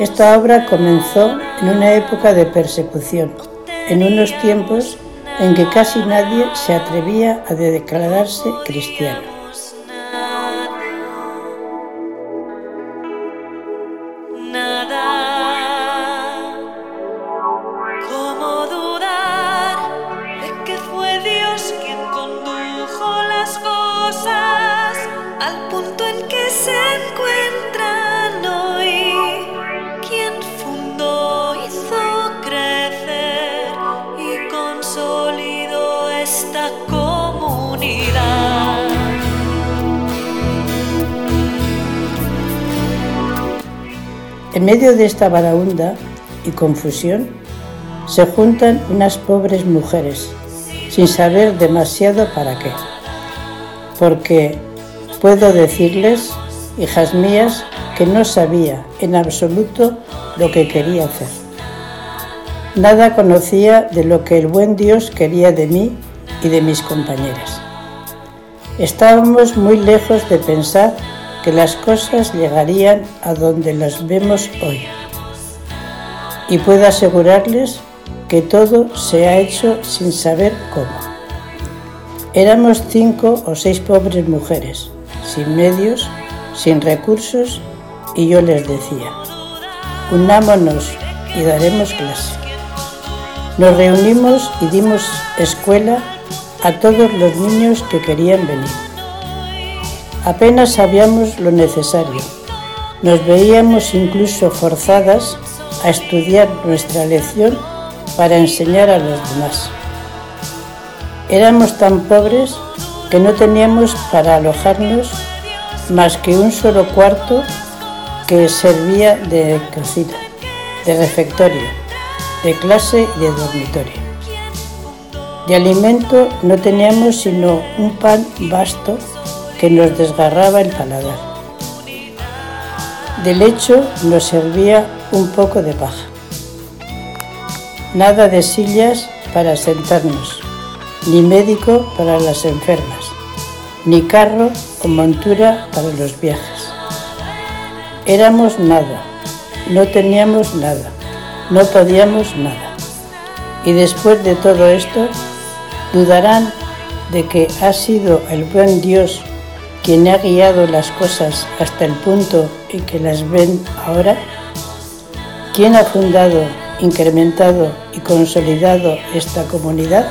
Esta obra comenzó en una época de persecución, en unos tiempos en que casi nadie se atrevía a declararse cristiano. En medio de esta baraunda y confusión, se juntan unas pobres mujeres, sin saber demasiado para qué. Porque puedo decirles, hijas mías, que no sabía en absoluto lo que quería hacer. Nada conocía de lo que el buen Dios quería de mí y de mis compañeras. Estábamos muy lejos de pensar que las cosas llegarían a donde las vemos hoy. Y puedo asegurarles que todo se ha hecho sin saber cómo. Éramos cinco o seis pobres mujeres, sin medios, sin recursos, y yo les decía, unámonos y daremos clase. Nos reunimos y dimos escuela a todos los niños que querían venir. Apenas sabíamos lo necesario. Nos veíamos incluso forzadas a estudiar nuestra lección para enseñar a los demás. Éramos tan pobres que no teníamos para alojarnos más que un solo cuarto que servía de cocina, de refectorio, de clase y de dormitorio. De alimento no teníamos sino un pan vasto que nos desgarraba el paladar. De lecho nos servía un poco de paja. Nada de sillas para sentarnos, ni médico para las enfermas, ni carro o montura para los viajes. Éramos nada, no teníamos nada, no podíamos nada. Y después de todo esto, dudarán de que ha sido el buen Dios quien ha guiado las cosas hasta el punto en que las ven ahora? ¿Quién ha fundado, incrementado y consolidado esta comunidad?